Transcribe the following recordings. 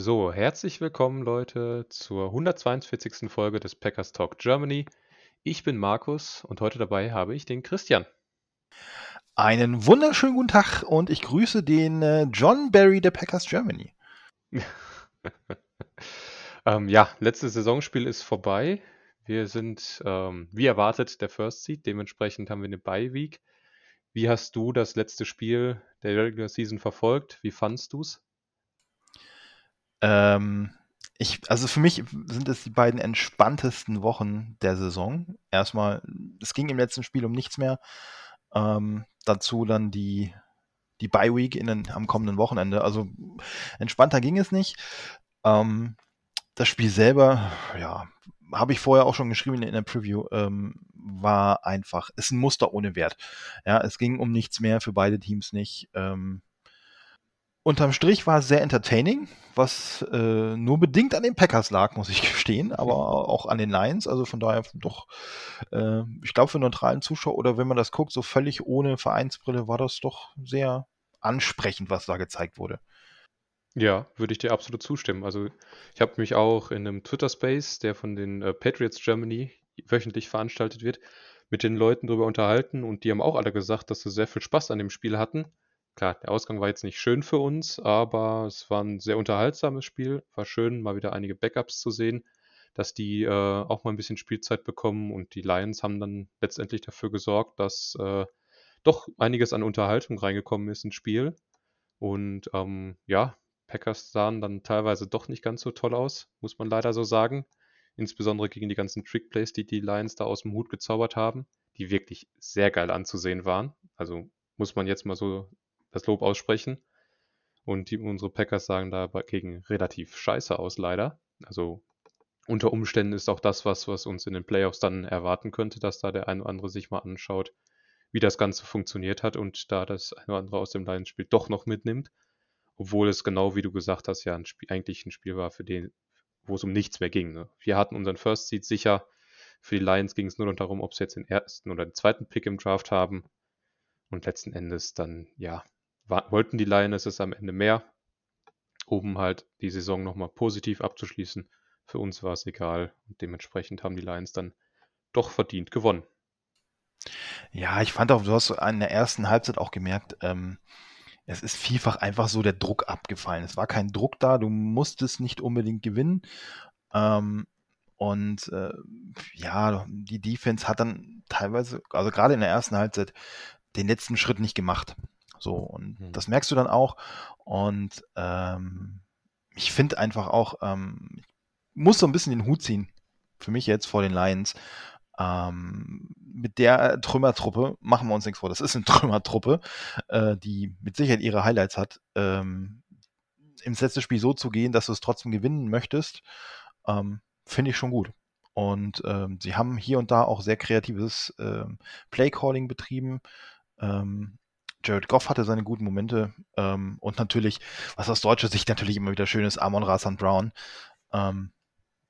So, herzlich willkommen Leute zur 142. Folge des Packers Talk Germany. Ich bin Markus und heute dabei habe ich den Christian. Einen wunderschönen guten Tag und ich grüße den äh, John Barry der Packers Germany. ähm, ja, letztes Saisonspiel ist vorbei. Wir sind, ähm, wie erwartet, der First Seed. Dementsprechend haben wir eine Bye Week. Wie hast du das letzte Spiel der Regular Season verfolgt? Wie fandst du es? Ähm, ich, also für mich sind es die beiden entspanntesten Wochen der Saison. Erstmal, es ging im letzten Spiel um nichts mehr. Ähm, dazu dann die, die Bye Week in den, am kommenden Wochenende. Also entspannter ging es nicht. Ähm, das Spiel selber, ja, habe ich vorher auch schon geschrieben in der Preview, ähm, war einfach, ist ein Muster ohne Wert. Ja, es ging um nichts mehr für beide Teams nicht. Ähm, Unterm Strich war es sehr entertaining, was äh, nur bedingt an den Packers lag, muss ich gestehen, aber auch an den Lions. Also von daher doch, äh, ich glaube, für neutralen Zuschauer oder wenn man das guckt, so völlig ohne Vereinsbrille, war das doch sehr ansprechend, was da gezeigt wurde. Ja, würde ich dir absolut zustimmen. Also ich habe mich auch in einem Twitter-Space, der von den äh, Patriots Germany wöchentlich veranstaltet wird, mit den Leuten darüber unterhalten und die haben auch alle gesagt, dass sie sehr viel Spaß an dem Spiel hatten Klar, der Ausgang war jetzt nicht schön für uns, aber es war ein sehr unterhaltsames Spiel. War schön, mal wieder einige Backups zu sehen, dass die äh, auch mal ein bisschen Spielzeit bekommen und die Lions haben dann letztendlich dafür gesorgt, dass äh, doch einiges an Unterhaltung reingekommen ist ins Spiel. Und ähm, ja, Packers sahen dann teilweise doch nicht ganz so toll aus, muss man leider so sagen. Insbesondere gegen die ganzen Trickplays, die die Lions da aus dem Hut gezaubert haben, die wirklich sehr geil anzusehen waren. Also muss man jetzt mal so das Lob aussprechen. Und die, unsere Packers sagen dagegen relativ scheiße aus, leider. Also unter Umständen ist auch das, was, was uns in den Playoffs dann erwarten könnte, dass da der eine oder andere sich mal anschaut, wie das Ganze funktioniert hat und da das eine oder andere aus dem Lions-Spiel doch noch mitnimmt. Obwohl es genau wie du gesagt hast, ja ein Spiel, eigentlich ein Spiel war, für den, wo es um nichts mehr ging. Ne? Wir hatten unseren First Seed sicher. Für die Lions ging es nur noch darum, ob sie jetzt den ersten oder den zweiten Pick im Draft haben. Und letzten Endes dann, ja, wollten die Lionesses am Ende mehr, um halt die Saison nochmal positiv abzuschließen. Für uns war es egal und dementsprechend haben die Lions dann doch verdient gewonnen. Ja, ich fand auch, du hast in der ersten Halbzeit auch gemerkt, ähm, es ist vielfach einfach so der Druck abgefallen. Es war kein Druck da, du musstest nicht unbedingt gewinnen. Ähm, und äh, ja, die Defense hat dann teilweise, also gerade in der ersten Halbzeit, den letzten Schritt nicht gemacht. So, und mhm. das merkst du dann auch. Und ähm, ich finde einfach auch, ähm, ich muss so ein bisschen den Hut ziehen, für mich jetzt vor den Lions. Ähm, mit der Trümmertruppe machen wir uns nichts vor. Das ist eine Trümmertruppe, äh, die mit Sicherheit ihre Highlights hat. Ähm, Im letzten Spiel so zu gehen, dass du es trotzdem gewinnen möchtest, ähm, finde ich schon gut. Und ähm, sie haben hier und da auch sehr kreatives ähm, Playcalling betrieben. Ähm, Jared Goff hatte seine guten Momente ähm, und natürlich, was aus deutscher Sicht natürlich immer wieder schön ist, Amon Rasan Brown, ähm,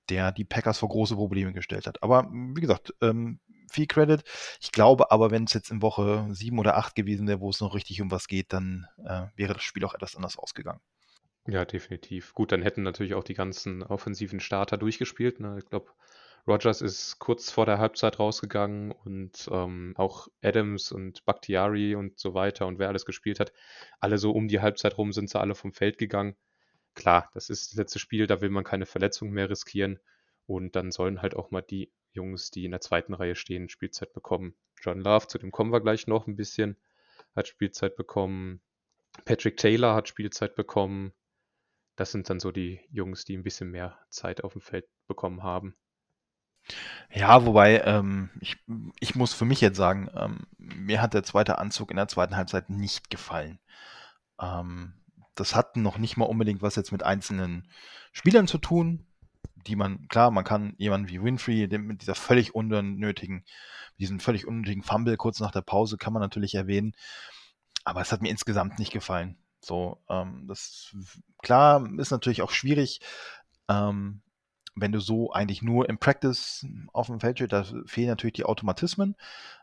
der die Packers vor große Probleme gestellt hat. Aber wie gesagt, ähm, viel Credit. Ich glaube aber, wenn es jetzt in Woche sieben oder acht gewesen wäre, wo es noch richtig um was geht, dann äh, wäre das Spiel auch etwas anders ausgegangen. Ja, definitiv. Gut, dann hätten natürlich auch die ganzen offensiven Starter durchgespielt. Ne? Ich glaube, Rogers ist kurz vor der Halbzeit rausgegangen und ähm, auch Adams und Bakhtiari und so weiter und wer alles gespielt hat, alle so um die Halbzeit rum sind sie alle vom Feld gegangen. Klar, das ist das letzte Spiel, da will man keine Verletzung mehr riskieren und dann sollen halt auch mal die Jungs, die in der zweiten Reihe stehen, Spielzeit bekommen. John Love, zu dem kommen wir gleich noch ein bisschen, hat Spielzeit bekommen. Patrick Taylor hat Spielzeit bekommen. Das sind dann so die Jungs, die ein bisschen mehr Zeit auf dem Feld bekommen haben. Ja, wobei, ähm, ich, ich muss für mich jetzt sagen, ähm, mir hat der zweite Anzug in der zweiten Halbzeit nicht gefallen. Ähm, das hat noch nicht mal unbedingt was jetzt mit einzelnen Spielern zu tun. die man, klar, man kann jemanden wie Winfrey, mit dieser völlig unnötigen, diesen völlig unnötigen Fumble kurz nach der Pause kann man natürlich erwähnen. Aber es hat mir insgesamt nicht gefallen. So, ähm, das klar ist natürlich auch schwierig, ähm, wenn du so eigentlich nur im Practice auf dem Feld stehst, da fehlen natürlich die Automatismen.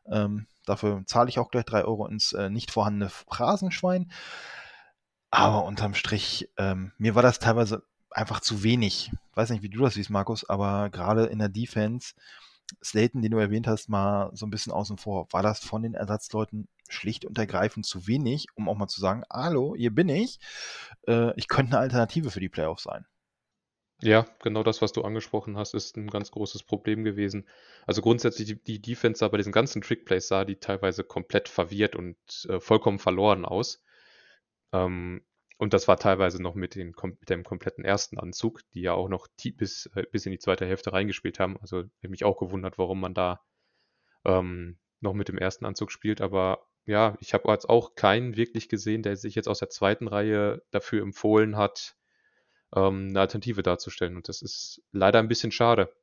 Ähm, dafür zahle ich auch gleich drei Euro ins äh, nicht vorhandene Phrasenschwein. Aber unterm Strich, ähm, mir war das teilweise einfach zu wenig. Weiß nicht, wie du das siehst, Markus, aber gerade in der Defense, Slayton, den du erwähnt hast, mal so ein bisschen außen vor. War das von den Ersatzleuten schlicht und ergreifend zu wenig, um auch mal zu sagen, hallo, hier bin ich. Äh, ich könnte eine Alternative für die Playoffs sein. Ja, genau das, was du angesprochen hast, ist ein ganz großes Problem gewesen. Also grundsätzlich die, die Defense sah bei diesen ganzen Trickplays sah die teilweise komplett verwirrt und äh, vollkommen verloren aus. Ähm, und das war teilweise noch mit, den, mit dem kompletten ersten Anzug, die ja auch noch bis, äh, bis in die zweite Hälfte reingespielt haben. Also ich habe mich auch gewundert, warum man da ähm, noch mit dem ersten Anzug spielt. Aber ja, ich habe jetzt auch keinen wirklich gesehen, der sich jetzt aus der zweiten Reihe dafür empfohlen hat, ähm, eine Alternative darzustellen. Und das ist leider ein bisschen schade.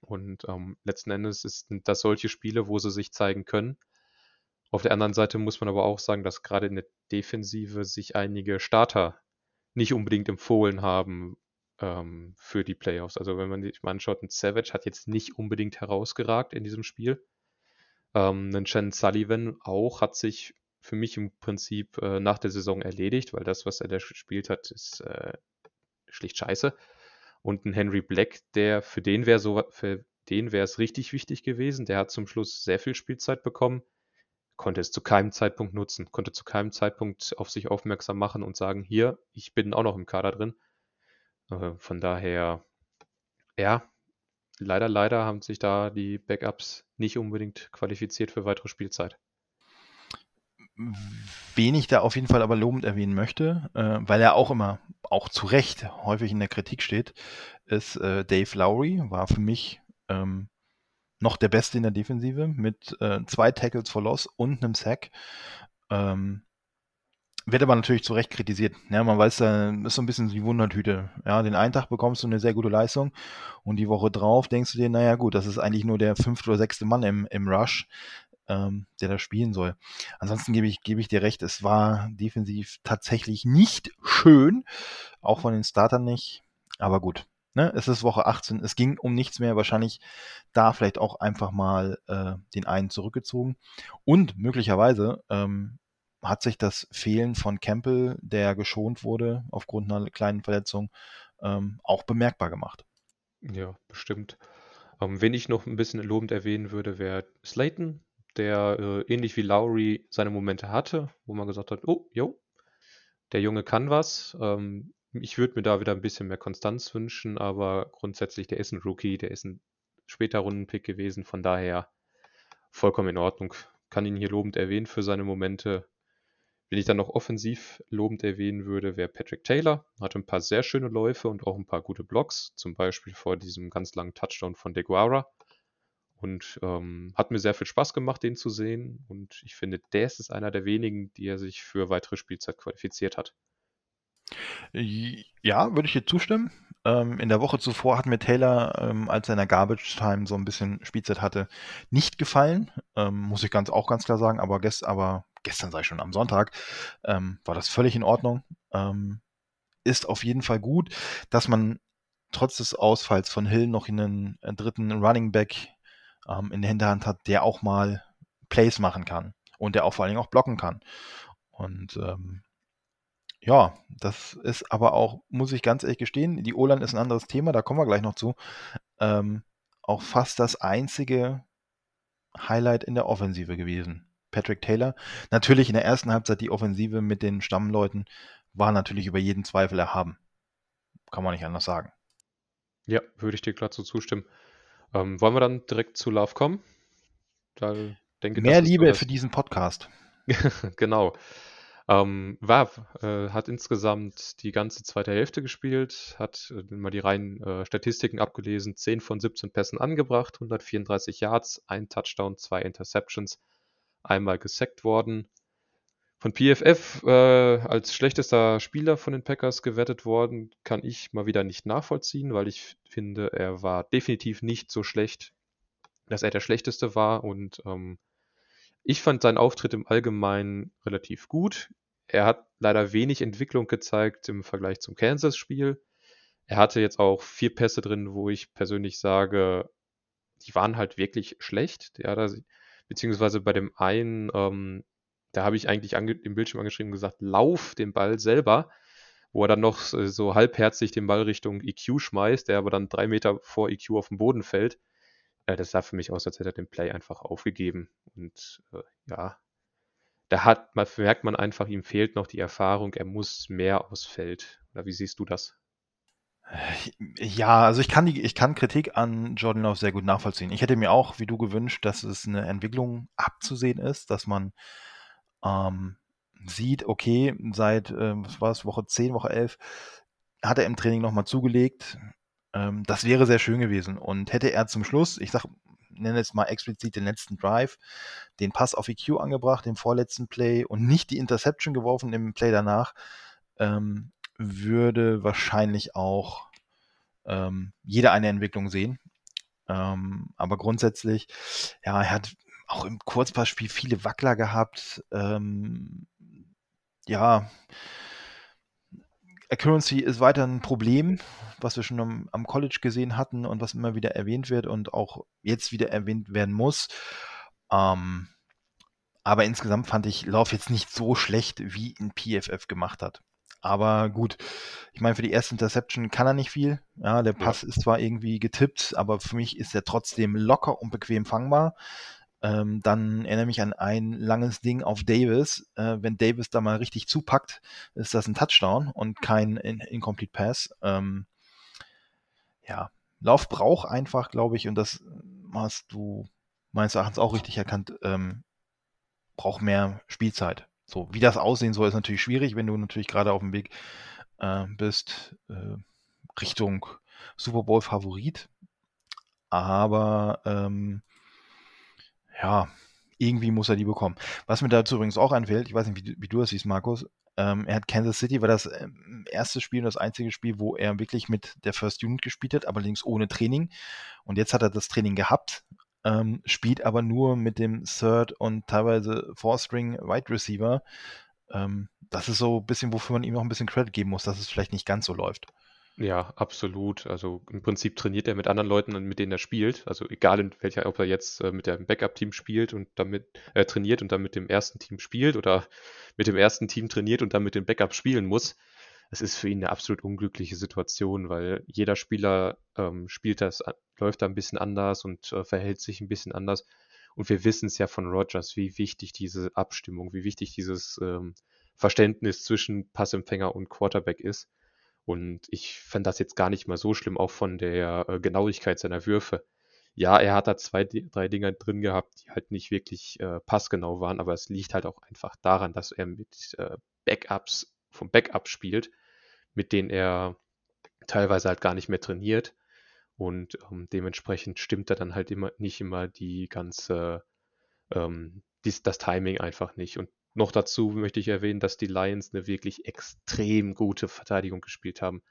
Und ähm, letzten Endes sind das solche Spiele, wo sie sich zeigen können. Auf der anderen Seite muss man aber auch sagen, dass gerade in der Defensive sich einige Starter nicht unbedingt empfohlen haben ähm, für die Playoffs. Also wenn man sich mal anschaut, ein Savage hat jetzt nicht unbedingt herausgeragt in diesem Spiel. Ähm, ein Shannon Sullivan auch hat sich für mich im Prinzip äh, nach der Saison erledigt, weil das, was er da gespielt hat, ist äh, schlicht scheiße. Und ein Henry Black, der für den wäre so, für den wäre es richtig wichtig gewesen. Der hat zum Schluss sehr viel Spielzeit bekommen konnte es zu keinem Zeitpunkt nutzen, konnte zu keinem Zeitpunkt auf sich aufmerksam machen und sagen, hier, ich bin auch noch im Kader drin. Äh, von daher, ja, leider, leider haben sich da die Backups nicht unbedingt qualifiziert für weitere Spielzeit. Wen ich da auf jeden Fall aber lobend erwähnen möchte, äh, weil er auch immer, auch zu Recht, häufig in der Kritik steht, ist äh, Dave Lowry, war für mich ähm, noch der Beste in der Defensive mit äh, zwei Tackles for Loss und einem Sack. Ähm, wird aber natürlich zu Recht kritisiert. Ja, man weiß, da ist so ein bisschen die Wundertüte. Ja, den einen Tag bekommst du eine sehr gute Leistung und die Woche drauf denkst du dir, naja gut, das ist eigentlich nur der fünfte oder sechste Mann im, im Rush, ähm, der da spielen soll. Ansonsten gebe ich, gebe ich dir recht, es war defensiv tatsächlich nicht schön, auch von den Startern nicht, aber gut. Ne, es ist Woche 18, es ging um nichts mehr, wahrscheinlich da vielleicht auch einfach mal äh, den einen zurückgezogen. Und möglicherweise ähm, hat sich das Fehlen von Campbell, der geschont wurde aufgrund einer kleinen Verletzung, ähm, auch bemerkbar gemacht. Ja, bestimmt. Ähm, wen ich noch ein bisschen lobend erwähnen würde, wäre Slayton, der äh, ähnlich wie Lowry seine Momente hatte, wo man gesagt hat, oh, jo, der Junge kann was. Ähm, ich würde mir da wieder ein bisschen mehr Konstanz wünschen, aber grundsätzlich, der ist ein Rookie, der ist ein später Rundenpick gewesen, von daher vollkommen in Ordnung. Kann ihn hier lobend erwähnen für seine Momente. Wenn ich dann noch offensiv lobend erwähnen würde, wäre Patrick Taylor. Hatte ein paar sehr schöne Läufe und auch ein paar gute Blocks, zum Beispiel vor diesem ganz langen Touchdown von DeGuara. Und ähm, hat mir sehr viel Spaß gemacht, den zu sehen. Und ich finde, der ist einer der wenigen, die er sich für weitere Spielzeit qualifiziert hat. Ja, würde ich dir zustimmen. Ähm, in der Woche zuvor hat mir Taylor, ähm, als er in der Garbage Time so ein bisschen Spielzeit hatte, nicht gefallen. Ähm, muss ich ganz auch ganz klar sagen. Aber, gest, aber gestern sei schon am Sonntag, ähm, war das völlig in Ordnung. Ähm, ist auf jeden Fall gut, dass man trotz des Ausfalls von Hill noch einen äh, dritten Running Back ähm, in der Hinterhand hat, der auch mal Plays machen kann und der auch vor allen Dingen auch blocken kann. Und ähm, ja, das ist aber auch, muss ich ganz ehrlich gestehen, die O-Line ist ein anderes Thema, da kommen wir gleich noch zu. Ähm, auch fast das einzige Highlight in der Offensive gewesen. Patrick Taylor. Natürlich in der ersten Halbzeit die Offensive mit den Stammleuten war natürlich über jeden Zweifel erhaben. Kann man nicht anders sagen. Ja, würde ich dir klar zu zustimmen. Ähm, wollen wir dann direkt zu Love kommen? Da denke, Mehr Liebe für diesen Podcast. genau. Ähm, Wav äh, hat insgesamt die ganze zweite Hälfte gespielt, hat äh, mal die reinen äh, Statistiken abgelesen, 10 von 17 Pässen angebracht, 134 Yards, ein Touchdown, zwei Interceptions, einmal gesackt worden. Von PFF äh, als schlechtester Spieler von den Packers gewertet worden, kann ich mal wieder nicht nachvollziehen, weil ich finde, er war definitiv nicht so schlecht, dass er der schlechteste war. Und ähm, ich fand seinen Auftritt im Allgemeinen relativ gut. Er hat leider wenig Entwicklung gezeigt im Vergleich zum Kansas-Spiel. Er hatte jetzt auch vier Pässe drin, wo ich persönlich sage, die waren halt wirklich schlecht. Ja, da, beziehungsweise bei dem einen, ähm, da habe ich eigentlich im Bildschirm angeschrieben gesagt, lauf den Ball selber, wo er dann noch so halbherzig den Ball Richtung EQ schmeißt, der aber dann drei Meter vor EQ auf den Boden fällt. Äh, das sah für mich aus, als hätte er den Play einfach aufgegeben. Und äh, ja, da hat, man, merkt man einfach, ihm fehlt noch die Erfahrung, er muss mehr aus Feld. Oder wie siehst du das? Ja, also ich kann die, ich kann Kritik an Jordan Love sehr gut nachvollziehen. Ich hätte mir auch, wie du gewünscht, dass es eine Entwicklung abzusehen ist, dass man ähm, sieht, okay, seit, äh, was war es, Woche 10, Woche 11, hat er im Training nochmal zugelegt. Ähm, das wäre sehr schön gewesen. Und hätte er zum Schluss, ich sag, nenne jetzt mal explizit den letzten Drive, den Pass auf EQ angebracht, den vorletzten Play und nicht die Interception geworfen im Play danach, ähm, würde wahrscheinlich auch ähm, jeder eine Entwicklung sehen. Ähm, aber grundsätzlich, ja, er hat auch im Kurzpassspiel viele Wackler gehabt. Ähm, ja, Accuracy ist weiter ein Problem, was wir schon am, am, College gesehen hatten und was immer wieder erwähnt wird und auch jetzt wieder erwähnt werden muss. Ähm, aber insgesamt fand ich Lauf jetzt nicht so schlecht, wie ihn PFF gemacht hat. Aber gut, ich meine, für die erste Interception kann er nicht viel. Ja, der Pass ja. ist zwar irgendwie getippt, aber für mich ist er trotzdem locker und bequem fangbar. Ähm, dann erinnere mich an ein langes Ding auf Davis. Äh, wenn Davis da mal richtig zupackt, ist das ein Touchdown und kein in Incomplete Pass. Ähm, ja, Lauf braucht einfach, glaube ich, und das hast du meines Erachtens auch richtig erkannt, ähm, braucht mehr Spielzeit. So, wie das aussehen soll, ist natürlich schwierig, wenn du natürlich gerade auf dem Weg äh, bist äh, Richtung Super Bowl Favorit. Aber ähm, ja, irgendwie muss er die bekommen. Was mir dazu übrigens auch einfällt, ich weiß nicht, wie, wie du das siehst, Markus, ähm, er hat Kansas City, war das ähm, erste Spiel und das einzige Spiel, wo er wirklich mit der First Unit gespielt hat, allerdings ohne Training. Und jetzt hat er das Training gehabt, ähm, spielt aber nur mit dem Third und teilweise Four String Wide Receiver. Ähm, das ist so ein bisschen, wofür man ihm noch ein bisschen Credit geben muss, dass es vielleicht nicht ganz so läuft. Ja, absolut. Also im Prinzip trainiert er mit anderen Leuten, mit denen er spielt. Also egal in welcher, ob er jetzt äh, mit dem Backup-Team spielt und damit äh, trainiert und dann mit dem ersten Team spielt oder mit dem ersten Team trainiert und dann mit dem Backup spielen muss. Es ist für ihn eine absolut unglückliche Situation, weil jeder Spieler ähm, spielt das, läuft da ein bisschen anders und äh, verhält sich ein bisschen anders. Und wir wissen es ja von Rogers, wie wichtig diese Abstimmung, wie wichtig dieses ähm, Verständnis zwischen Passempfänger und Quarterback ist. Und ich fand das jetzt gar nicht mal so schlimm, auch von der äh, Genauigkeit seiner Würfe. Ja, er hat da zwei, drei Dinger drin gehabt, die halt nicht wirklich äh, passgenau waren, aber es liegt halt auch einfach daran, dass er mit äh, Backups vom Backup spielt, mit denen er teilweise halt gar nicht mehr trainiert. Und ähm, dementsprechend stimmt er dann halt immer nicht immer die ganze, ähm, dies, das Timing einfach nicht. Und noch dazu möchte ich erwähnen, dass die Lions eine wirklich extrem gute Verteidigung gespielt haben.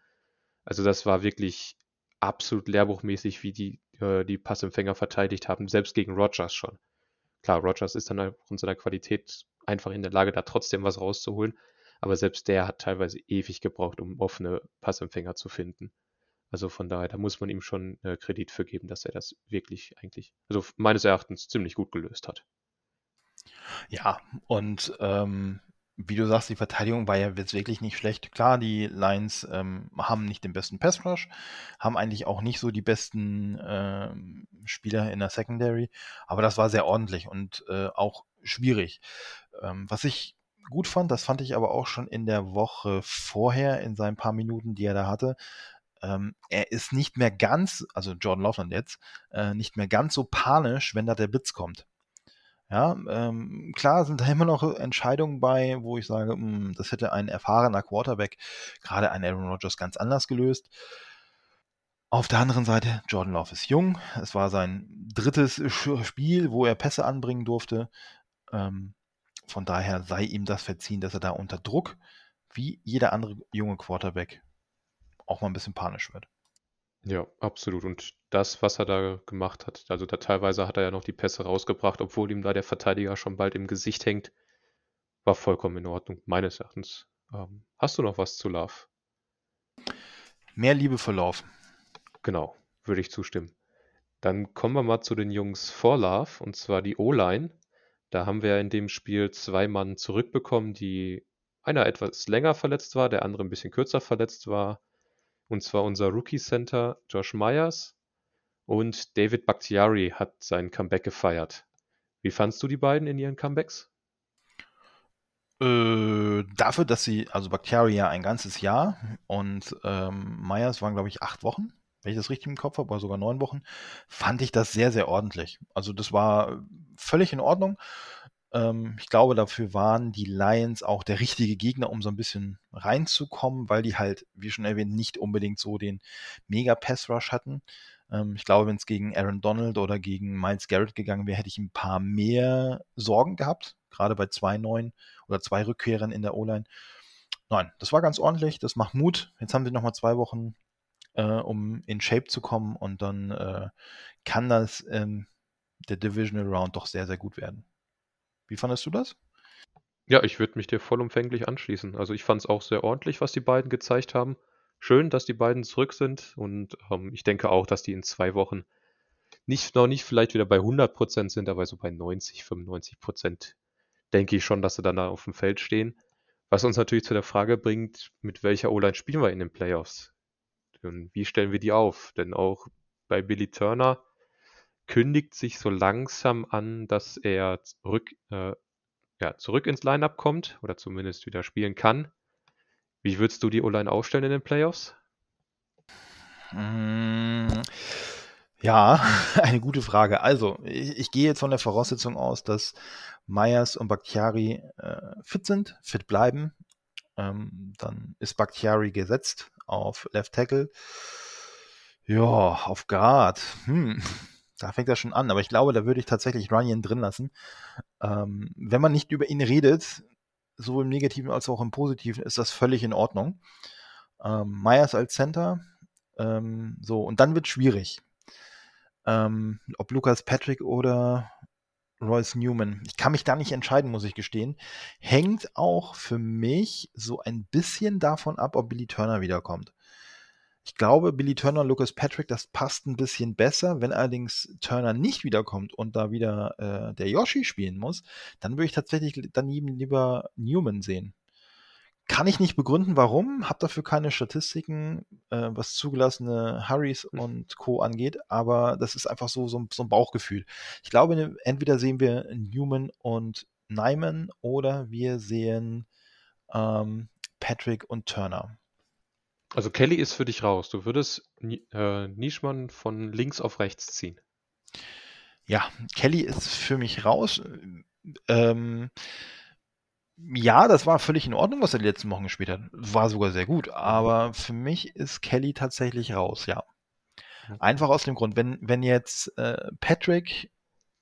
Also das war wirklich absolut lehrbuchmäßig, wie die äh, die Passempfänger verteidigt haben, selbst gegen Rogers schon. Klar, Rogers ist dann aufgrund seiner Qualität einfach in der Lage, da trotzdem was rauszuholen, aber selbst der hat teilweise ewig gebraucht, um offene Passempfänger zu finden. Also von daher, da muss man ihm schon äh, Kredit für geben, dass er das wirklich eigentlich, also meines Erachtens ziemlich gut gelöst hat. Ja, und ähm, wie du sagst, die Verteidigung war ja jetzt wirklich nicht schlecht. Klar, die Lions ähm, haben nicht den besten Pass Rush, haben eigentlich auch nicht so die besten ähm, Spieler in der Secondary, aber das war sehr ordentlich und äh, auch schwierig. Ähm, was ich gut fand, das fand ich aber auch schon in der Woche vorher, in seinen paar Minuten, die er da hatte. Ähm, er ist nicht mehr ganz, also Jordan Laufland jetzt, äh, nicht mehr ganz so panisch, wenn da der Blitz kommt. Ja, ähm, klar sind da immer noch Entscheidungen bei, wo ich sage, mh, hm, das hätte ein erfahrener Quarterback, gerade ein Aaron Rodgers, ganz anders gelöst. Auf der anderen Seite, Jordan Love ist jung. Es war sein drittes Spiel, wo er Pässe anbringen durfte. Ähm, Von daher sei ihm das verziehen, dass er da unter Druck, wie jeder andere junge Quarterback, auch mal ein bisschen panisch wird. Ja, absolut. Und das, was er da gemacht hat, also da teilweise hat er ja noch die Pässe rausgebracht, obwohl ihm da der Verteidiger schon bald im Gesicht hängt, war vollkommen in Ordnung, meines Erachtens. Ähm, hast du noch was zu Love? Mehr Liebe für Love. Genau, würde ich zustimmen. Dann kommen wir mal zu den Jungs vor Love, und zwar die O-Line. Da haben wir in dem Spiel zwei Mann zurückbekommen, die einer etwas länger verletzt war, der andere ein bisschen kürzer verletzt war. Und zwar unser Rookie Center Josh Myers und David Bakhtiari hat sein Comeback gefeiert. Wie fandst du die beiden in ihren Comebacks? Äh, dafür, dass sie, also Bakhtiari ja ein ganzes Jahr und ähm, Myers waren, glaube ich, acht Wochen, wenn ich das richtig im Kopf habe, oder sogar neun Wochen, fand ich das sehr, sehr ordentlich. Also das war völlig in Ordnung. Ähm, ich glaube, dafür waren die Lions auch der richtige Gegner, um so ein bisschen reinzukommen, weil die halt, wie schon erwähnt, nicht unbedingt so den Mega-Pass-Rush hatten. Ähm, ich glaube, wenn es gegen Aaron Donald oder gegen Miles Garrett gegangen wäre, hätte ich ein paar mehr Sorgen gehabt, gerade bei zwei neuen oder zwei Rückkehrern in der O-Line. Nein, das war ganz ordentlich, das macht Mut. Jetzt haben sie nochmal zwei Wochen, äh, um in Shape zu kommen und dann äh, kann das ähm, der Divisional Round doch sehr, sehr gut werden. Wie fandest du das? Ja, ich würde mich dir vollumfänglich anschließen. Also ich fand es auch sehr ordentlich, was die beiden gezeigt haben. Schön, dass die beiden zurück sind und ähm, ich denke auch, dass die in zwei Wochen nicht, noch nicht vielleicht wieder bei 100% sind, aber so bei 90, 95% denke ich schon, dass sie dann da auf dem Feld stehen. Was uns natürlich zu der Frage bringt, mit welcher O-Line spielen wir in den Playoffs? Und wie stellen wir die auf? Denn auch bei Billy Turner kündigt sich so langsam an, dass er zurück, äh, ja, zurück ins Lineup kommt oder zumindest wieder spielen kann. Wie würdest du die O-Line aufstellen in den Playoffs? Mm, ja, eine gute Frage. Also, ich, ich, gehe jetzt von der Voraussetzung aus, dass Myers und Bakhtiari äh, fit sind, fit bleiben. Ähm, dann ist Bakhtiari gesetzt auf Left Tackle. Ja, auf Guard. Hm, da fängt das schon an. Aber ich glaube, da würde ich tatsächlich Runyon drin lassen. Ähm, wenn man nicht über ihn redet, sowohl im Negativen als auch im Positiven, ist das völlig in Ordnung. Ähm, Myers als Center. Ähm, so, und dann wird es schwierig. Ähm, ob Lucas Patrick oder Royce Newman. Ich kann mich da nicht entscheiden, muss ich gestehen. Hängt auch für mich so ein bisschen davon ab, ob Billy Turner wiederkommt. Ich glaube, Billy Turner und Lucas Patrick, das passt ein bisschen besser. Wenn allerdings Turner nicht wiederkommt und da wieder äh, der Yoshi spielen muss, dann würde ich tatsächlich daneben lieber Newman sehen. Kann ich nicht begründen, warum. Hab dafür keine Statistiken, äh, was zugelassene Hurries hm. und Co. angeht, aber das ist einfach so, so, so ein Bauchgefühl. Ich glaube, ne, entweder sehen wir Newman und Nyman oder wir sehen ähm, Patrick und Turner. Also Kelly ist für dich raus. Du würdest äh, Nischmann von links auf rechts ziehen. Ja, Kelly ist für mich raus. Ähm, ja, das war völlig in Ordnung, was er die letzten Wochen gespielt hat. War sogar sehr gut. Aber für mich ist Kelly tatsächlich raus, ja. Einfach aus dem Grund, wenn, wenn jetzt äh, Patrick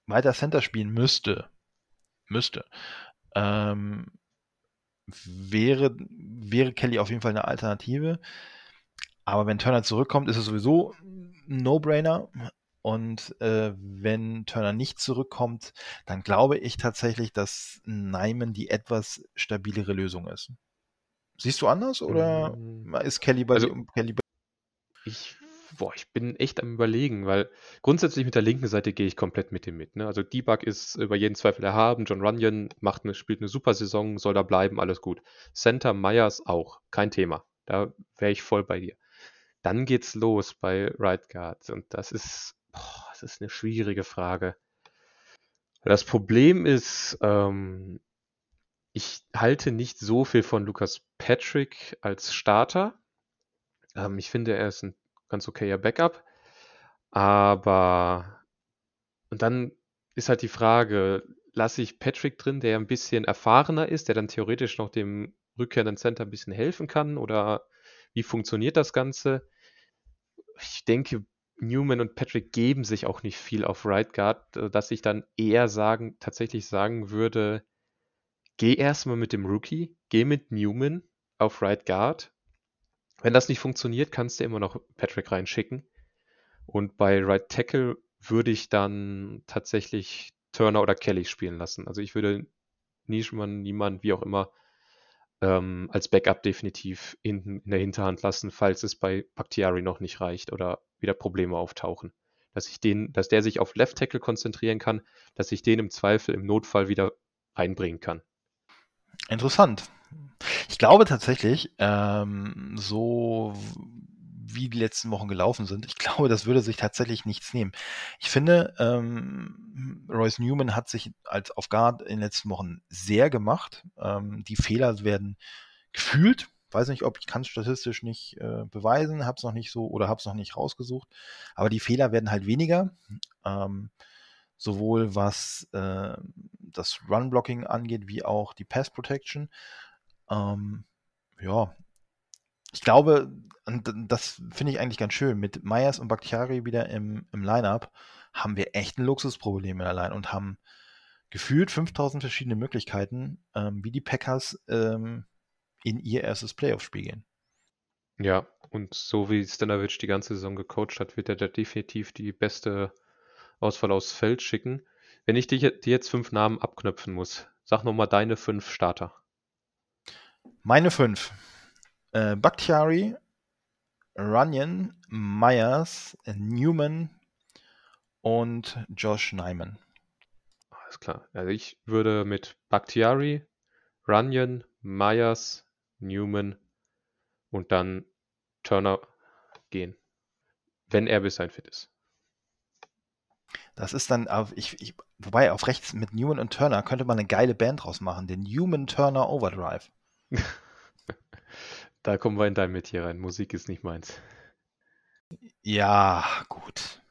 weiter Center spielen müsste, müsste, ähm, wäre, wäre Kelly auf jeden Fall eine Alternative. Aber wenn Turner zurückkommt, ist es sowieso ein No-Brainer. Und äh, wenn Turner nicht zurückkommt, dann glaube ich tatsächlich, dass Nyman die etwas stabilere Lösung ist. Siehst du anders oder mm. ist Kelly bei, also, Kelly bei ich, boah, ich bin echt am überlegen, weil grundsätzlich mit der linken Seite gehe ich komplett mit ihm mit. Ne? Also Debug ist über jeden Zweifel erhaben, John Runyon macht eine, spielt eine super Saison, soll da bleiben, alles gut. Center Myers auch, kein Thema. Da wäre ich voll bei dir. Dann geht's los bei Right Guard und das ist Boah, das ist eine schwierige Frage. Das Problem ist, ähm, ich halte nicht so viel von Lukas Patrick als Starter. Ähm, ich finde, er ist ein ganz okayer Backup. Aber und dann ist halt die Frage, lasse ich Patrick drin, der ein bisschen erfahrener ist, der dann theoretisch noch dem rückkehrenden Center ein bisschen helfen kann? Oder wie funktioniert das Ganze? Ich denke, Newman und Patrick geben sich auch nicht viel auf Right Guard, äh, dass ich dann eher sagen, tatsächlich sagen würde, geh erstmal mit dem Rookie, geh mit Newman auf Right Guard. Wenn das nicht funktioniert, kannst du immer noch Patrick reinschicken. Und bei Right Tackle würde ich dann tatsächlich Turner oder Kelly spielen lassen. Also ich würde Nischmann, niemand, wie auch immer, ähm, als Backup definitiv in, in, der Hinterhand lassen, falls es bei Bakhtiari noch nicht reicht oder wieder Probleme auftauchen. Dass ich den, dass der sich auf Left Tackle konzentrieren kann, dass ich den im Zweifel im Notfall wieder einbringen kann. Interessant. Ich glaube tatsächlich, ähm, so wie die letzten Wochen gelaufen sind, ich glaube, das würde sich tatsächlich nichts nehmen. Ich finde, ähm, Royce Newman hat sich als auf Guard in den letzten Wochen sehr gemacht. Ähm, die Fehler werden gefühlt. Weiß nicht, ob ich kann es statistisch nicht äh, beweisen, habe es noch nicht so oder habe es noch nicht rausgesucht. Aber die Fehler werden halt weniger. Ähm, sowohl was äh, das Run-Blocking angeht, wie auch die Pass-Protection. Ähm, ja, ich glaube, das finde ich eigentlich ganz schön, mit Myers und Bakhtiari wieder im, im Line-Up haben wir echt ein Luxusproblem in der Line und haben gefühlt 5000 verschiedene Möglichkeiten, ähm, wie die Packers ähm, in ihr erstes Playoff-Spiel gehen. Ja, und so wie Stanovic die ganze Saison gecoacht hat, wird er da definitiv die beste Auswahl aufs Feld schicken. Wenn ich dir jetzt fünf Namen abknöpfen muss, sag nochmal deine fünf Starter. Meine fünf. Äh, Bakhtiari, Runyon, Myers, Newman und Josh Nyman. Alles klar. Also ich würde mit Bakhtiari, Runyon, Myers, Newman und dann Turner gehen. Wenn er bis sein fit ist. Das ist dann, auf, ich, ich, wobei auf rechts mit Newman und Turner könnte man eine geile Band draus machen, den Newman Turner Overdrive. da kommen wir in dein Metier rein. Musik ist nicht meins. Ja, gut.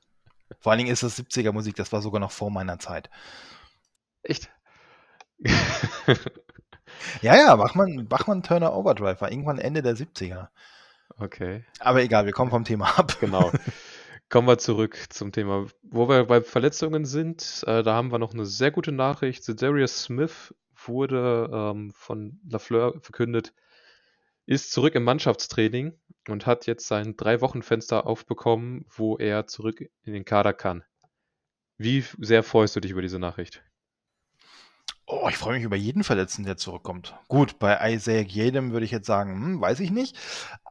Vor allen Dingen ist das 70er Musik, das war sogar noch vor meiner Zeit. Echt? ja, ja, Bachmann, Bachmann Turner Overdrive war irgendwann Ende der 70er. Okay. Aber egal, wir kommen vom Thema ab. Genau. Kommen wir zurück zum Thema. Wo wir bei Verletzungen sind, äh, da haben wir noch eine sehr gute Nachricht. Darius Smith wurde ähm, von Lafleur verkündet, ist zurück im Mannschaftstraining und hat jetzt sein Drei-Wochen-Fenster aufbekommen, wo er zurück in den Kader kann. Wie sehr freust du dich über diese Nachricht? Oh, ich freue mich über jeden Verletzten, der zurückkommt. Gut, bei Isaiah jedem würde ich jetzt sagen, hm, weiß ich nicht.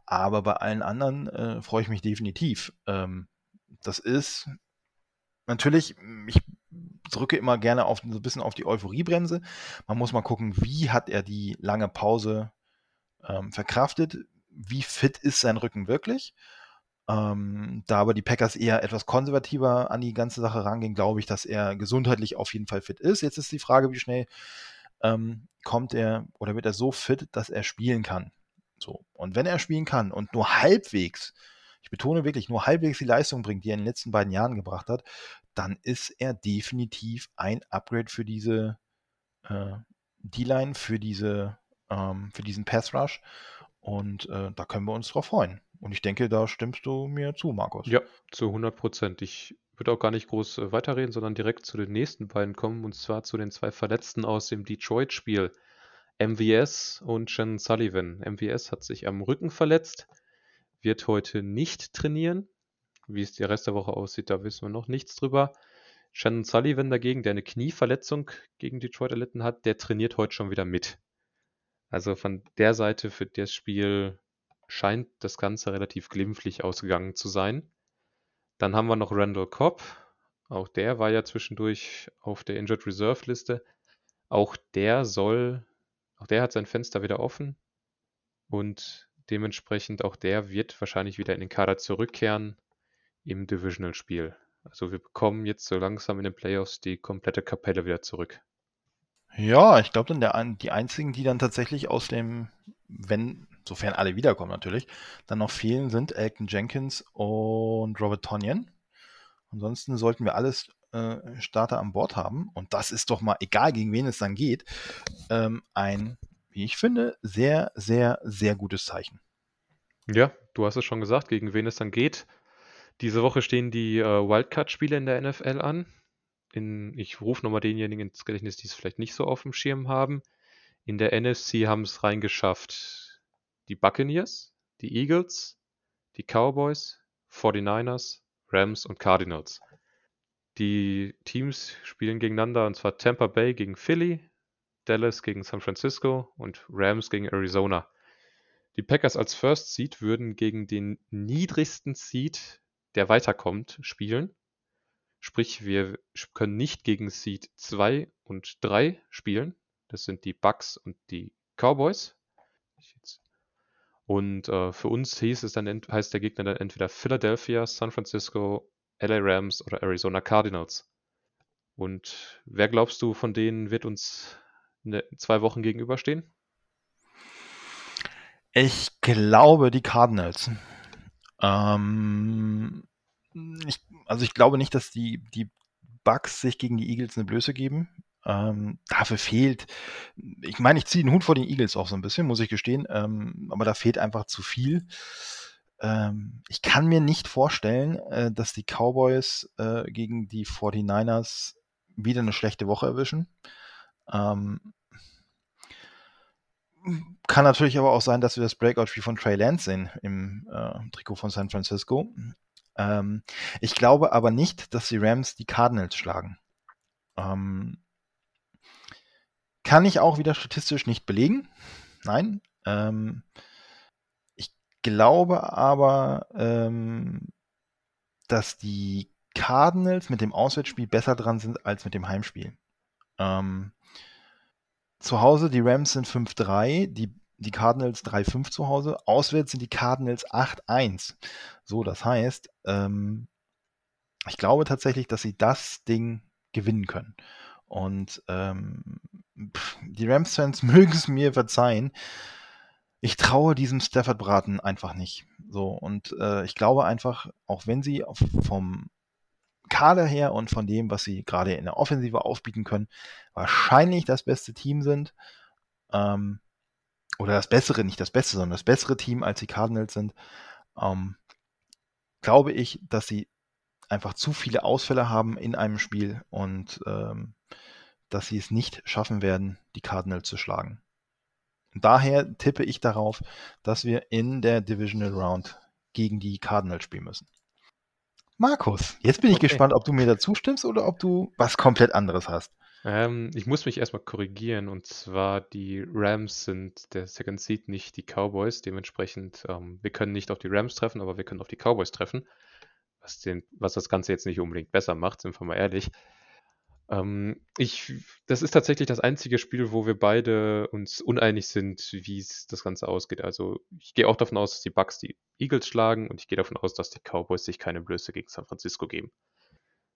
Aber bei allen anderen äh, freue ich mich definitiv. Ähm, das ist natürlich, ich drücke immer gerne auf, so ein bisschen auf die Euphoriebremse. Man muss mal gucken, wie hat er die lange Pause ähm, verkraftet, wie fit ist sein Rücken wirklich. Ähm, da aber die Packers eher etwas konservativer an die ganze Sache rangehen, glaube ich, dass er gesundheitlich auf jeden Fall fit ist. Jetzt ist die Frage, wie schnell ähm, kommt er oder wird er so fit, dass er spielen kann. So. Und wenn er spielen kann und nur halbwegs ich betone wirklich, nur halbwegs die Leistung bringt, die er in den letzten beiden Jahren gebracht hat, dann ist er definitiv ein Upgrade für diese äh, D-Line, für, diese, ähm, für diesen Pass Rush. Und äh, da können wir uns drauf freuen. Und ich denke, da stimmst du mir zu, Markus. Ja, zu 100 Prozent. Ich würde auch gar nicht groß äh, weiterreden, sondern direkt zu den nächsten beiden kommen. Und zwar zu den zwei Verletzten aus dem Detroit-Spiel. MVS und Shannon Sullivan. MVS hat sich am Rücken verletzt wird heute nicht trainieren. Wie es der Rest der Woche aussieht, da wissen wir noch nichts drüber. Shannon Sullivan dagegen, der eine Knieverletzung gegen Detroit erlitten hat, der trainiert heute schon wieder mit. Also von der Seite für das Spiel scheint das Ganze relativ glimpflich ausgegangen zu sein. Dann haben wir noch Randall Cobb. Auch der war ja zwischendurch auf der Injured Reserve Liste. Auch der soll, auch der hat sein Fenster wieder offen. Und Dementsprechend auch der wird wahrscheinlich wieder in den Kader zurückkehren im Divisional-Spiel. Also wir bekommen jetzt so langsam in den Playoffs die komplette Kapelle wieder zurück. Ja, ich glaube dann der, die einzigen, die dann tatsächlich aus dem, wenn, sofern alle wiederkommen natürlich, dann noch fehlen, sind Elton Jenkins und Robert Tonyan. Ansonsten sollten wir alles äh, Starter an Bord haben. Und das ist doch mal, egal gegen wen es dann geht, ähm, ein wie ich finde, sehr, sehr, sehr gutes Zeichen. Ja, du hast es schon gesagt, gegen wen es dann geht. Diese Woche stehen die äh, Wildcard-Spiele in der NFL an. In, ich rufe nochmal denjenigen ins Gedächtnis, die es vielleicht nicht so auf dem Schirm haben. In der NFC haben es reingeschafft die Buccaneers, die Eagles, die Cowboys, 49ers, Rams und Cardinals. Die Teams spielen gegeneinander und zwar Tampa Bay gegen Philly, Dallas gegen San Francisco und Rams gegen Arizona. Die Packers als First Seed würden gegen den niedrigsten Seed, der weiterkommt, spielen. Sprich, wir können nicht gegen Seed 2 und 3 spielen. Das sind die Bucks und die Cowboys. Und äh, für uns hieß es dann, heißt der Gegner dann entweder Philadelphia, San Francisco, LA Rams oder Arizona Cardinals. Und wer glaubst du von denen wird uns zwei Wochen gegenüberstehen? Ich glaube die Cardinals. Ähm, ich, also ich glaube nicht, dass die, die Bucks sich gegen die Eagles eine Blöße geben. Ähm, dafür fehlt, ich meine, ich ziehe den Hut vor den Eagles auch so ein bisschen, muss ich gestehen, ähm, aber da fehlt einfach zu viel. Ähm, ich kann mir nicht vorstellen, äh, dass die Cowboys äh, gegen die 49ers wieder eine schlechte Woche erwischen. Ähm, kann natürlich aber auch sein, dass wir das Breakout-Spiel von Trey Lance sehen im äh, Trikot von San Francisco. Ähm, ich glaube aber nicht, dass die Rams die Cardinals schlagen. Ähm, kann ich auch wieder statistisch nicht belegen. Nein. Ähm, ich glaube aber, ähm, dass die Cardinals mit dem Auswärtsspiel besser dran sind als mit dem Heimspiel. Ähm, zu Hause, die Rams sind 5-3, die, die Cardinals 3-5 zu Hause. Auswärts sind die Cardinals 8-1. So, das heißt, ähm, ich glaube tatsächlich, dass sie das Ding gewinnen können. Und ähm, die Rams-Fans mögen es mir verzeihen. Ich traue diesem Stafford-Braten einfach nicht. So, und äh, ich glaube einfach, auch wenn sie vom Kader her und von dem, was sie gerade in der Offensive aufbieten können, wahrscheinlich das beste Team sind. Ähm, oder das bessere, nicht das beste, sondern das bessere Team als die Cardinals sind. Ähm, glaube ich, dass sie einfach zu viele Ausfälle haben in einem Spiel und ähm, dass sie es nicht schaffen werden, die Cardinals zu schlagen. daher tippe ich darauf, dass wir in der Divisional Round gegen die Cardinals spielen müssen. Markus, jetzt bin ich okay. gespannt, ob du mir dazu stimmst oder ob du was komplett anderes hast. Ähm, ich muss mich erstmal korrigieren und zwar die Rams sind der Second Seed, nicht die Cowboys. Dementsprechend, ähm, wir können nicht auf die Rams treffen, aber wir können auf die Cowboys treffen. Was, den, was das Ganze jetzt nicht unbedingt besser macht, sind wir mal ehrlich. Ähm, ich, das ist tatsächlich das einzige Spiel, wo wir beide uns uneinig sind, wie es das Ganze ausgeht. Also ich gehe auch davon aus, dass die Bucks die Eagles schlagen und ich gehe davon aus, dass die Cowboys sich keine Blöße gegen San Francisco geben.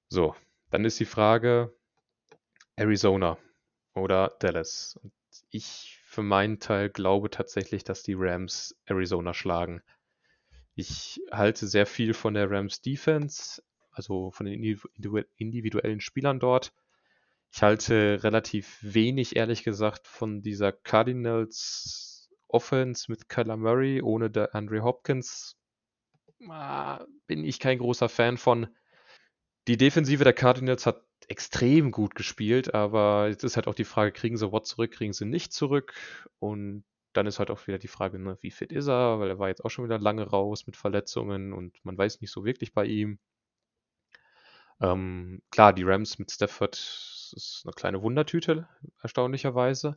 So, dann ist die Frage Arizona oder Dallas. Und ich für meinen Teil glaube tatsächlich, dass die Rams Arizona schlagen. Ich halte sehr viel von der Rams Defense also von den individuellen Spielern dort. Ich halte relativ wenig, ehrlich gesagt, von dieser Cardinals Offense mit Kyler Murray ohne der Andre Hopkins. Ah, bin ich kein großer Fan von. Die Defensive der Cardinals hat extrem gut gespielt, aber jetzt ist halt auch die Frage, kriegen sie Watt zurück, kriegen sie nicht zurück? Und dann ist halt auch wieder die Frage, ne, wie fit ist er, weil er war jetzt auch schon wieder lange raus mit Verletzungen und man weiß nicht so wirklich bei ihm. Ähm, klar, die Rams mit Stafford ist eine kleine Wundertüte, erstaunlicherweise.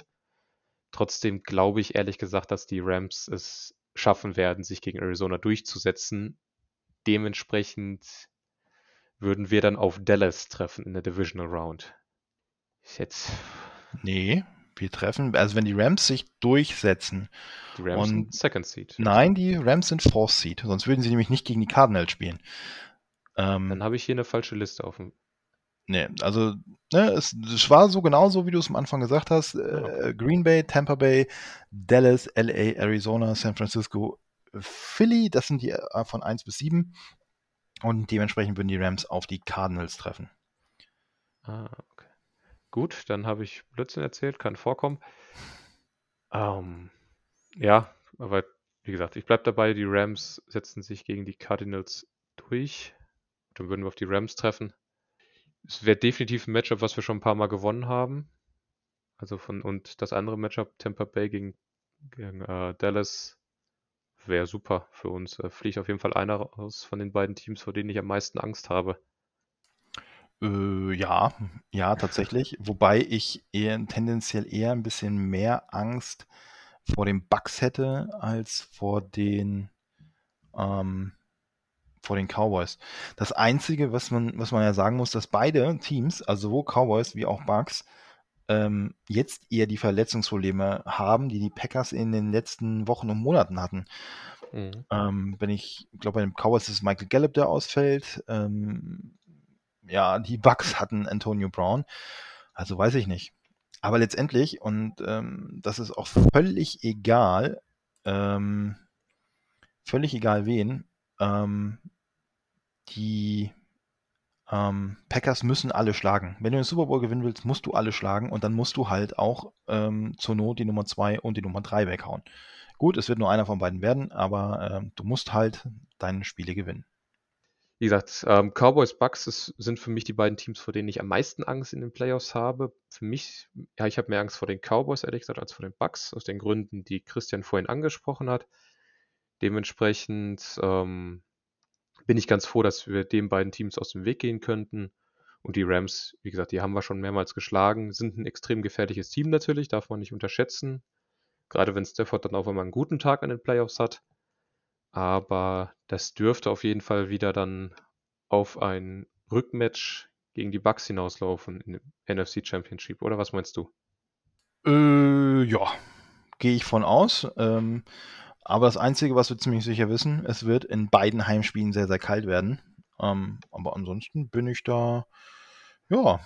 Trotzdem glaube ich ehrlich gesagt, dass die Rams es schaffen werden, sich gegen Arizona durchzusetzen. Dementsprechend würden wir dann auf Dallas treffen in der Divisional Round. Jetzt. Nee, wir treffen, also wenn die Rams sich durchsetzen. Die Rams sind Second Seed. Nein, die Rams sind Fourth Seed, sonst würden sie nämlich nicht gegen die Cardinals spielen. Ähm, Dann habe ich hier eine falsche Liste offen. Nee, also ne, es, es, war so genauso, wie du es am Anfang gesagt hast. Äh, okay. Green Bay, Tampa Bay, Dallas, LA, Arizona, San Francisco, Philly, das sind die äh, von 1 bis 7. Und dementsprechend würden die Rams auf die Cardinals treffen. Ah, okay. Gut, dann habe ich Blödsinn erzählt, kann vorkommen. Ähm, ja, aber wie gesagt, ich bleibe dabei, die Rams setzen sich gegen die Cardinals durch. Dann würden wir auf die Rams treffen. Es wäre definitiv ein Matchup, was wir schon ein paar Mal gewonnen haben. Also von und das andere Matchup Tampa Bay gegen, gegen äh, Dallas wäre super für uns. Äh, fliegt auf jeden Fall einer raus von den beiden Teams, vor denen ich am meisten Angst habe. Äh, ja, ja, tatsächlich. Wobei ich eher tendenziell eher ein bisschen mehr Angst vor den Bucks hätte als vor den ähm, vor den Cowboys. Das Einzige, was man, was man ja sagen muss, dass beide Teams, also sowohl Cowboys wie auch Bucks, ähm, jetzt eher die Verletzungsprobleme haben, die die Packers in den letzten Wochen und Monaten hatten. Mhm. Ähm, wenn ich glaube, bei den Cowboys ist es Michael Gallup, der ausfällt. Ähm, ja, die Bucks hatten Antonio Brown. Also weiß ich nicht. Aber letztendlich, und ähm, das ist auch völlig egal, ähm, völlig egal wen, ähm, die ähm, Packers müssen alle schlagen. Wenn du den Super Bowl gewinnen willst, musst du alle schlagen und dann musst du halt auch ähm, zur Not die Nummer 2 und die Nummer 3 weghauen. Gut, es wird nur einer von beiden werden, aber ähm, du musst halt deine Spiele gewinnen. Wie gesagt, ähm, Cowboys Bucks ist, sind für mich die beiden Teams, vor denen ich am meisten Angst in den Playoffs habe. Für mich, ja, ich habe mehr Angst vor den Cowboys, ehrlich gesagt, als vor den Bucks, aus den Gründen, die Christian vorhin angesprochen hat. Dementsprechend ähm, bin ich ganz froh, dass wir den beiden Teams aus dem Weg gehen könnten. Und die Rams, wie gesagt, die haben wir schon mehrmals geschlagen, sind ein extrem gefährliches Team natürlich, darf man nicht unterschätzen. Gerade wenn Stafford dann auch einmal einen guten Tag an den Playoffs hat. Aber das dürfte auf jeden Fall wieder dann auf ein Rückmatch gegen die Bucks hinauslaufen in dem NFC Championship, oder was meinst du? Äh, ja, gehe ich von aus. Ähm, aber das Einzige, was wir ziemlich sicher wissen, es wird in beiden Heimspielen sehr, sehr kalt werden. Ähm, aber ansonsten bin ich da, ja,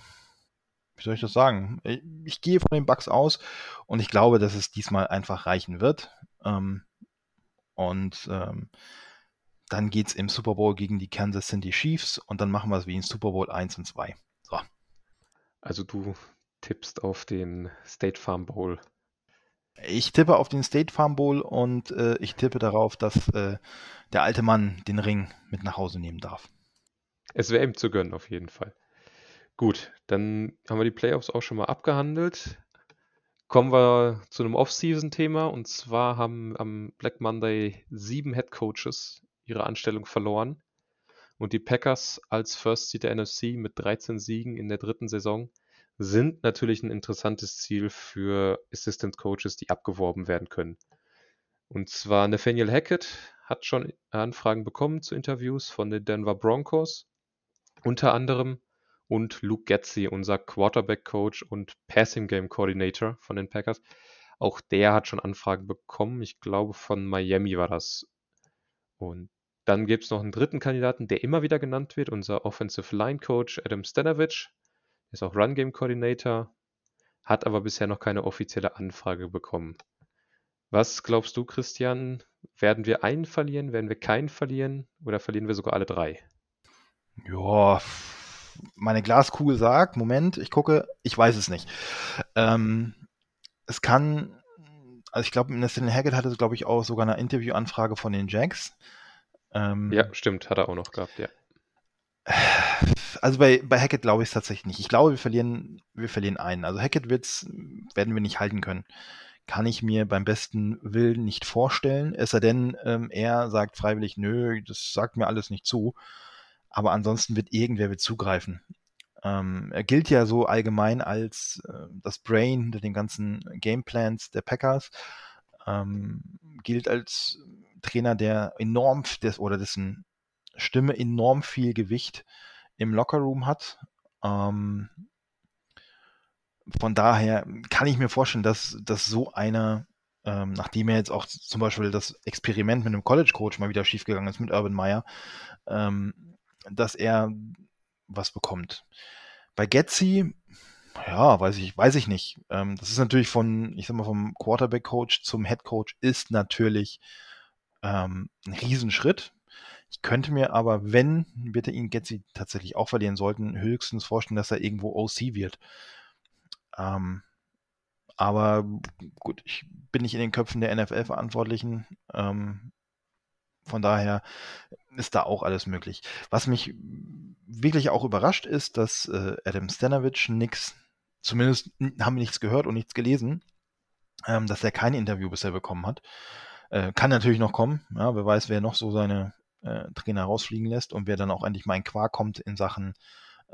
wie soll ich das sagen? Ich, ich, gehe von den Bugs aus und ich glaube, dass es diesmal einfach reichen wird. Ähm, und ähm, dann geht es im Super Bowl gegen die Kansas City Chiefs und dann machen wir es wie in Super Bowl 1 und 2. So. Also du tippst auf den State Farm Bowl. Ich tippe auf den State Farm Bowl und äh, ich tippe darauf, dass äh, der alte Mann den Ring mit nach Hause nehmen darf. Es wäre ihm zu gönnen, auf jeden Fall. Gut, dann haben wir die Playoffs auch schon mal abgehandelt. Kommen wir zu einem Off-Season-Thema und zwar haben am Black Monday sieben Head Coaches ihre Anstellung verloren und die Packers als First Seed der NFC mit 13 Siegen in der dritten Saison sind natürlich ein interessantes Ziel für Assistant Coaches, die abgeworben werden können. Und zwar Nathaniel Hackett hat schon Anfragen bekommen zu Interviews von den Denver Broncos, unter anderem, und Luke Getzi, unser Quarterback Coach und Passing Game Coordinator von den Packers. Auch der hat schon Anfragen bekommen. Ich glaube, von Miami war das. Und dann gibt es noch einen dritten Kandidaten, der immer wieder genannt wird, unser Offensive Line Coach Adam Stanovich ist auch Run Game Coordinator, hat aber bisher noch keine offizielle Anfrage bekommen. Was glaubst du, Christian? Werden wir einen verlieren? Werden wir keinen verlieren? Oder verlieren wir sogar alle drei? Ja, meine Glaskugel sagt, Moment, ich gucke, ich weiß es nicht. Ähm, es kann, also ich glaube, Nathaniel Hackett hatte, glaube ich, auch sogar eine Interviewanfrage von den Jacks. Ähm, ja, stimmt, hat er auch noch gehabt, ja. Also bei, bei Hackett glaube ich es tatsächlich nicht. Ich glaube, wir verlieren, wir verlieren einen. Also Hackett wird's, werden wir nicht halten können. Kann ich mir beim besten Willen nicht vorstellen. Es sei denn, ähm, er sagt freiwillig, nö, das sagt mir alles nicht zu. Aber ansonsten wird irgendwer wird zugreifen. Ähm, er gilt ja so allgemein als äh, das Brain hinter den ganzen Gameplans der Packers. Ähm, gilt als Trainer, der enorm des, oder dessen Stimme enorm viel Gewicht im Lockerroom hat. Ähm, von daher kann ich mir vorstellen, dass, dass so einer, ähm, nachdem er jetzt auch zum Beispiel das Experiment mit einem College-Coach mal wieder schiefgegangen ist mit Urban Meyer, ähm, dass er was bekommt. Bei Getzi, ja, weiß ich, weiß ich nicht. Ähm, das ist natürlich von, ich sag mal, vom Quarterback-Coach zum Head-Coach ist natürlich ähm, ein Riesenschritt. Ich könnte mir aber, wenn bitte ihn Getzi tatsächlich auch verlieren sollten, höchstens vorstellen, dass er irgendwo OC wird. Ähm, aber gut, ich bin nicht in den Köpfen der NFL-Verantwortlichen. Ähm, von daher ist da auch alles möglich. Was mich wirklich auch überrascht ist, dass äh, Adam Stanovich nichts zumindest haben wir nichts gehört und nichts gelesen, ähm, dass er kein Interview bisher bekommen hat. Äh, kann natürlich noch kommen. Ja, wer weiß, wer noch so seine äh, Trainer rausfliegen lässt und wer dann auch endlich mal in Quark kommt in Sachen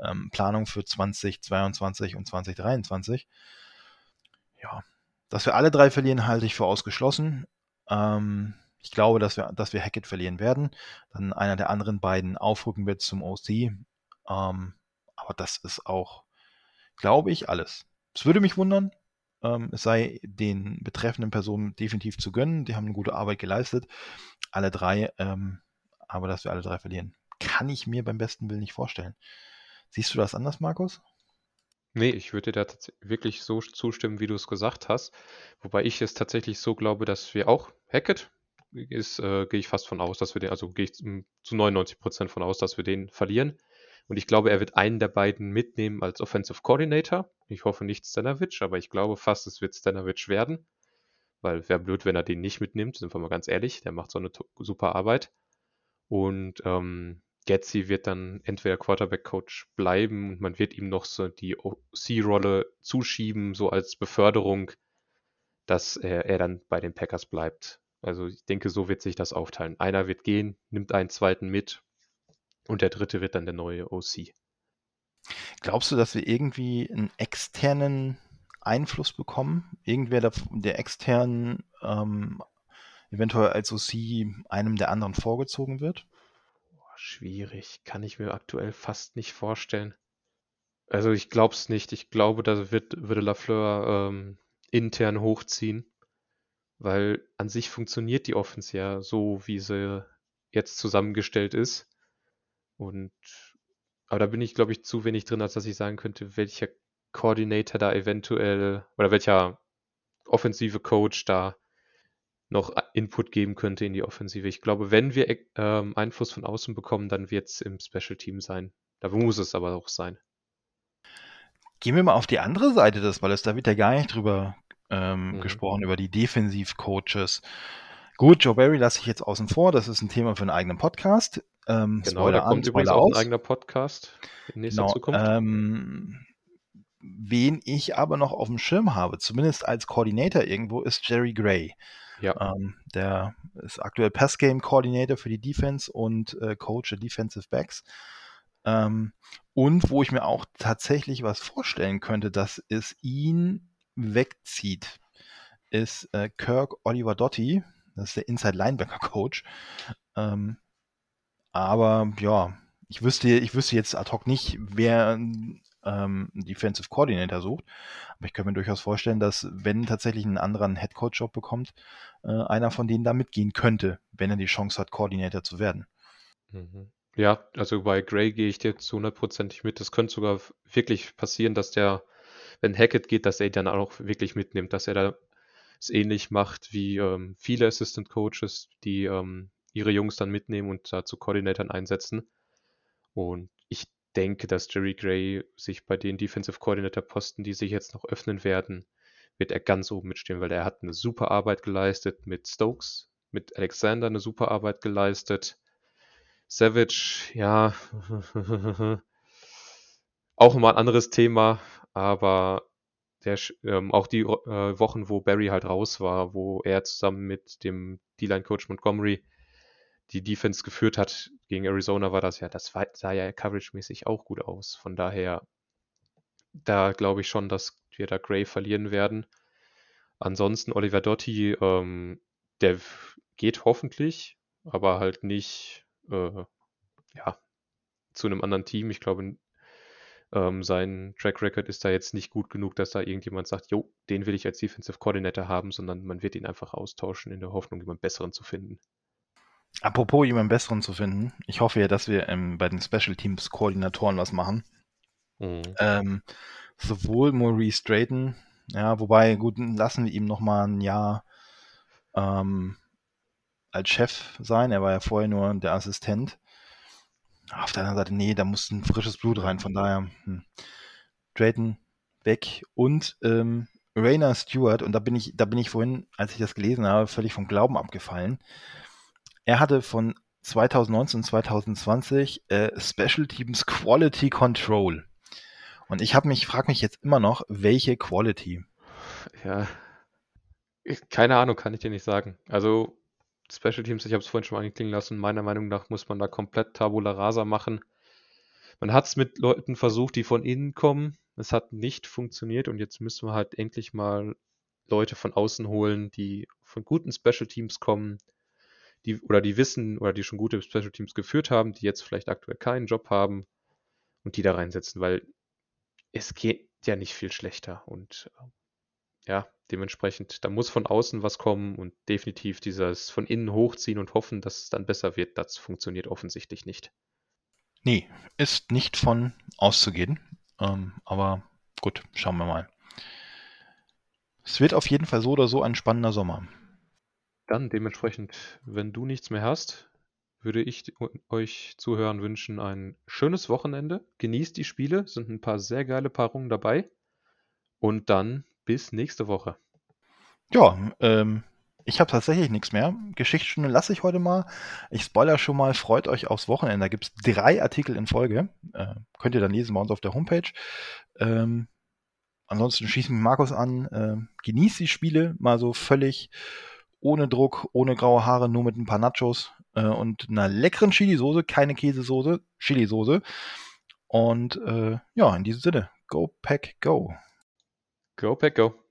ähm, Planung für 2022 und 2023. Ja, dass wir alle drei verlieren, halte ich für ausgeschlossen. Ähm, ich glaube, dass wir, dass wir Hackett verlieren werden. Dann einer der anderen beiden aufrücken wird zum OC. Ähm, aber das ist auch, glaube ich, alles. Es würde mich wundern. Ähm, es sei den betreffenden Personen definitiv zu gönnen. Die haben eine gute Arbeit geleistet. Alle drei. Ähm, aber dass wir alle drei verlieren, kann ich mir beim besten Willen nicht vorstellen. Siehst du das anders, Markus? Nee, ich würde dir da wirklich so zustimmen, wie du es gesagt hast. Wobei ich es tatsächlich so glaube, dass wir auch Hackett ist, äh, gehe ich fast von aus, dass wir den, also gehe ich zu 99 Prozent von aus, dass wir den verlieren. Und ich glaube, er wird einen der beiden mitnehmen als Offensive Coordinator. Ich hoffe nicht Stanovic, aber ich glaube fast, es wird Stanovic werden. Weil wäre blöd, wenn er den nicht mitnimmt, sind wir mal ganz ehrlich. Der macht so eine super Arbeit. Und ähm, Getzi wird dann entweder Quarterback-Coach bleiben und man wird ihm noch so die OC-Rolle zuschieben, so als Beförderung, dass er, er dann bei den Packers bleibt. Also ich denke, so wird sich das aufteilen. Einer wird gehen, nimmt einen zweiten mit und der dritte wird dann der neue OC. Glaubst du, dass wir irgendwie einen externen Einfluss bekommen? Irgendwer der, der extern ähm, eventuell als OC einem der anderen vorgezogen wird? Schwierig, kann ich mir aktuell fast nicht vorstellen. Also ich glaube es nicht. Ich glaube, da wird, würde Lafleur ähm, intern hochziehen, weil an sich funktioniert die Offense ja so, wie sie jetzt zusammengestellt ist. Und aber da bin ich, glaube ich, zu wenig drin, als dass ich sagen könnte, welcher Coordinator da eventuell oder welcher offensive Coach da noch Input geben könnte in die Offensive. Ich glaube, wenn wir ähm, Einfluss von außen bekommen, dann wird es im Special Team sein. Da muss es aber auch sein. Gehen wir mal auf die andere Seite des Balles. Da wird ja gar nicht drüber ähm, mhm. gesprochen, über die Defensiv-Coaches. Gut, Joe Barry lasse ich jetzt außen vor. Das ist ein Thema für einen eigenen Podcast. Ähm, genau, Spoiler da kommt an, übrigens auch ein eigener Podcast in nächster genau, Zukunft. Ähm, wen ich aber noch auf dem Schirm habe, zumindest als Koordinator irgendwo, ist Jerry Gray. Ja. Ähm, der ist aktuell Pass-Game Coordinator für die Defense und äh, Coach der Defensive Backs. Ähm, und wo ich mir auch tatsächlich was vorstellen könnte, dass es ihn wegzieht, ist äh, Kirk Oliver Dotti. Das ist der Inside Linebacker Coach. Ähm, aber ja, ich wüsste, ich wüsste jetzt ad hoc nicht, wer ähm, Defensive Coordinator sucht. Aber ich könnte mir durchaus vorstellen, dass wenn tatsächlich ein anderer einen Head Coach Job bekommt, äh, einer von denen da mitgehen könnte, wenn er die Chance hat, Coordinator zu werden. Mhm. Ja, also bei Gray gehe ich dir zu hundertprozentig mit. Es könnte sogar wirklich passieren, dass der, wenn Hackett geht, dass er ihn dann auch wirklich mitnimmt, dass er da es ähnlich macht wie ähm, viele Assistant Coaches, die ähm, ihre Jungs dann mitnehmen und da zu Coordinatoren einsetzen. Und ich denke, dass Jerry Gray sich bei den Defensive Coordinator Posten, die sich jetzt noch öffnen werden, wird er ganz oben mitstehen, weil er hat eine super Arbeit geleistet mit Stokes, mit Alexander eine super Arbeit geleistet. Savage, ja, auch mal ein anderes Thema, aber der, ähm, auch die äh, Wochen, wo Barry halt raus war, wo er zusammen mit dem D-Line-Coach Montgomery die Defense geführt hat gegen Arizona, war das ja, das sah ja coverage-mäßig auch gut aus. Von daher, da glaube ich schon, dass wir da Gray verlieren werden. Ansonsten Oliver Dotti, ähm, der geht hoffentlich, aber halt nicht äh, ja, zu einem anderen Team. Ich glaube, ähm, sein Track Record ist da jetzt nicht gut genug, dass da irgendjemand sagt, jo, den will ich als Defensive Coordinator haben, sondern man wird ihn einfach austauschen in der Hoffnung, jemand Besseren zu finden. Apropos jemand Besseren zu finden, ich hoffe ja, dass wir ähm, bei den Special Teams Koordinatoren was machen. Mhm. Ähm, sowohl Maurice Drayton, ja, wobei, gut, lassen wir ihm nochmal ein Jahr ähm, als Chef sein. Er war ja vorher nur der Assistent. Auf der anderen Seite, nee, da muss ein frisches Blut rein. Von daher, hm. Drayton weg und ähm, Rainer Stewart, und da bin ich, da bin ich vorhin, als ich das gelesen habe, völlig vom Glauben abgefallen. Er hatte von 2019 und 2020 äh, Special Teams Quality Control. Und ich habe mich, frage mich jetzt immer noch, welche Quality? Ja, keine Ahnung, kann ich dir nicht sagen. Also Special Teams, ich habe es vorhin schon angeklingen lassen, meiner Meinung nach muss man da komplett Tabula Rasa machen. Man hat es mit Leuten versucht, die von innen kommen. Es hat nicht funktioniert und jetzt müssen wir halt endlich mal Leute von außen holen, die von guten Special Teams kommen, die oder die wissen oder die schon gute Special Teams geführt haben, die jetzt vielleicht aktuell keinen Job haben und die da reinsetzen, weil es geht ja nicht viel schlechter und ja, dementsprechend, da muss von außen was kommen und definitiv dieses von innen hochziehen und hoffen, dass es dann besser wird, das funktioniert offensichtlich nicht. Nee, ist nicht von auszugehen. Ähm, aber gut, schauen wir mal. Es wird auf jeden Fall so oder so ein spannender Sommer. Dann dementsprechend, wenn du nichts mehr hast, würde ich euch Zuhörern wünschen ein schönes Wochenende. Genießt die Spiele, sind ein paar sehr geile Paarungen dabei. Und dann bis nächste Woche. Ja, ähm, ich habe tatsächlich nichts mehr. Geschichtsstunde lasse ich heute mal. Ich spoiler schon mal, freut euch aufs Wochenende. Da gibt es drei Artikel in Folge. Äh, könnt ihr dann lesen bei uns auf der Homepage. Ähm, ansonsten schießen wir Markus an. Äh, genießt die Spiele mal so völlig ohne Druck, ohne graue Haare, nur mit ein paar Nachos äh, und einer leckeren Chili-Soße, keine Käsesoße, Chili-Soße. Und äh, ja, in diesem Sinne, go pack go. Go pack go.